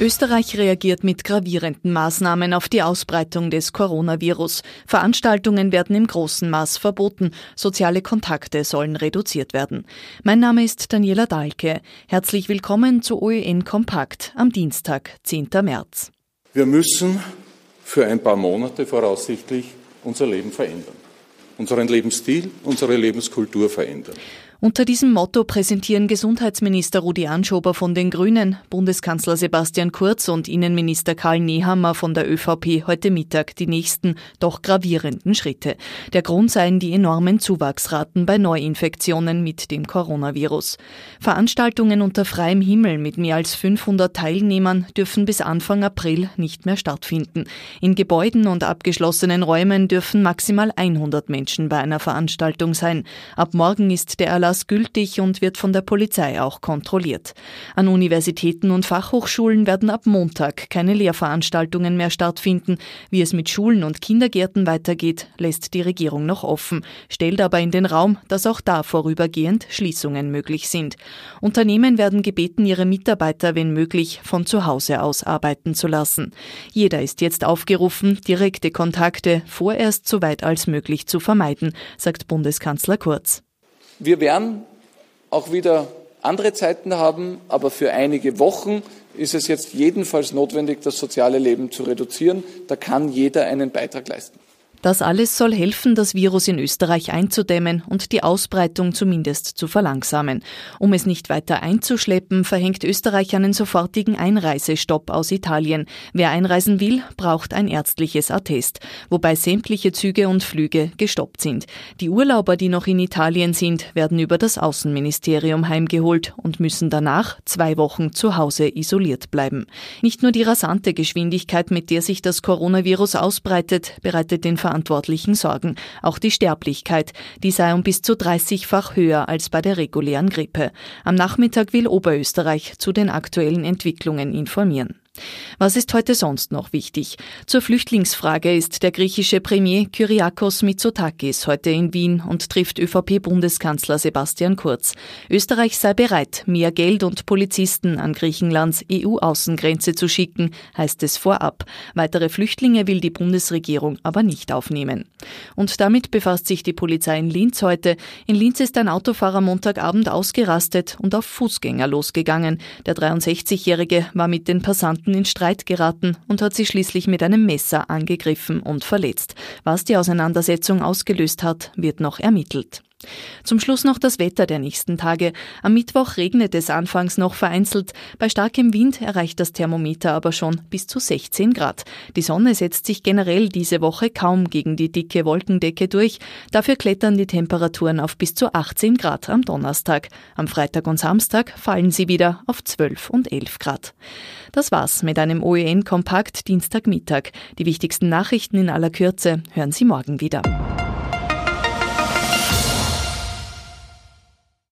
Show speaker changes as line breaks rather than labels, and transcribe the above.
Österreich reagiert mit gravierenden Maßnahmen auf die Ausbreitung des Coronavirus. Veranstaltungen werden im großen Maß verboten, soziale Kontakte sollen reduziert werden. Mein Name ist Daniela Dahlke. Herzlich willkommen zu OEN Kompakt am Dienstag, 10. März.
Wir müssen für ein paar Monate voraussichtlich unser Leben verändern, unseren Lebensstil, unsere Lebenskultur verändern.
Unter diesem Motto präsentieren Gesundheitsminister Rudi Anschober von den Grünen, Bundeskanzler Sebastian Kurz und Innenminister Karl Nehammer von der ÖVP heute Mittag die nächsten, doch gravierenden Schritte. Der Grund seien die enormen Zuwachsraten bei Neuinfektionen mit dem Coronavirus. Veranstaltungen unter freiem Himmel mit mehr als 500 Teilnehmern dürfen bis Anfang April nicht mehr stattfinden. In Gebäuden und abgeschlossenen Räumen dürfen maximal 100 Menschen bei einer Veranstaltung sein. Ab morgen ist der Erlass Erlass gültig und wird von der Polizei auch kontrolliert. An Universitäten und Fachhochschulen werden ab Montag keine Lehrveranstaltungen mehr stattfinden. Wie es mit Schulen und Kindergärten weitergeht, lässt die Regierung noch offen, stellt aber in den Raum, dass auch da vorübergehend Schließungen möglich sind. Unternehmen werden gebeten, ihre Mitarbeiter, wenn möglich, von zu Hause aus arbeiten zu lassen. Jeder ist jetzt aufgerufen, direkte Kontakte vorerst so weit als möglich zu vermeiden, sagt Bundeskanzler Kurz.
Wir werden auch wieder andere Zeiten haben, aber für einige Wochen ist es jetzt jedenfalls notwendig, das soziale Leben zu reduzieren. Da kann jeder einen Beitrag leisten.
Das alles soll helfen, das Virus in Österreich einzudämmen und die Ausbreitung zumindest zu verlangsamen. Um es nicht weiter einzuschleppen, verhängt Österreich einen sofortigen Einreisestopp aus Italien. Wer einreisen will, braucht ein ärztliches Attest, wobei sämtliche Züge und Flüge gestoppt sind. Die Urlauber, die noch in Italien sind, werden über das Außenministerium heimgeholt und müssen danach zwei Wochen zu Hause isoliert bleiben. Nicht nur die rasante Geschwindigkeit, mit der sich das Coronavirus ausbreitet, bereitet den Verantwortlichen sorgen. Auch die Sterblichkeit, die sei um bis zu 30-fach höher als bei der regulären Grippe. Am Nachmittag will Oberösterreich zu den aktuellen Entwicklungen informieren. Was ist heute sonst noch wichtig? Zur Flüchtlingsfrage ist der griechische Premier Kyriakos Mitsotakis heute in Wien und trifft ÖVP-Bundeskanzler Sebastian Kurz. Österreich sei bereit, mehr Geld und Polizisten an Griechenlands EU-Außengrenze zu schicken, heißt es vorab. Weitere Flüchtlinge will die Bundesregierung aber nicht aufnehmen. Und damit befasst sich die Polizei in Linz heute. In Linz ist ein Autofahrer Montagabend ausgerastet und auf Fußgänger losgegangen. Der 63-Jährige war mit den Passanten Passanten in Streit geraten und hat sie schließlich mit einem Messer angegriffen und verletzt. Was die Auseinandersetzung ausgelöst hat, wird noch ermittelt. Zum Schluss noch das Wetter der nächsten Tage. Am Mittwoch regnet es anfangs noch vereinzelt. Bei starkem Wind erreicht das Thermometer aber schon bis zu 16 Grad. Die Sonne setzt sich generell diese Woche kaum gegen die dicke Wolkendecke durch. Dafür klettern die Temperaturen auf bis zu 18 Grad am Donnerstag. Am Freitag und Samstag fallen sie wieder auf 12 und 11 Grad. Das war's mit einem OEN-Kompakt Dienstagmittag. Die wichtigsten Nachrichten in aller Kürze hören Sie morgen wieder.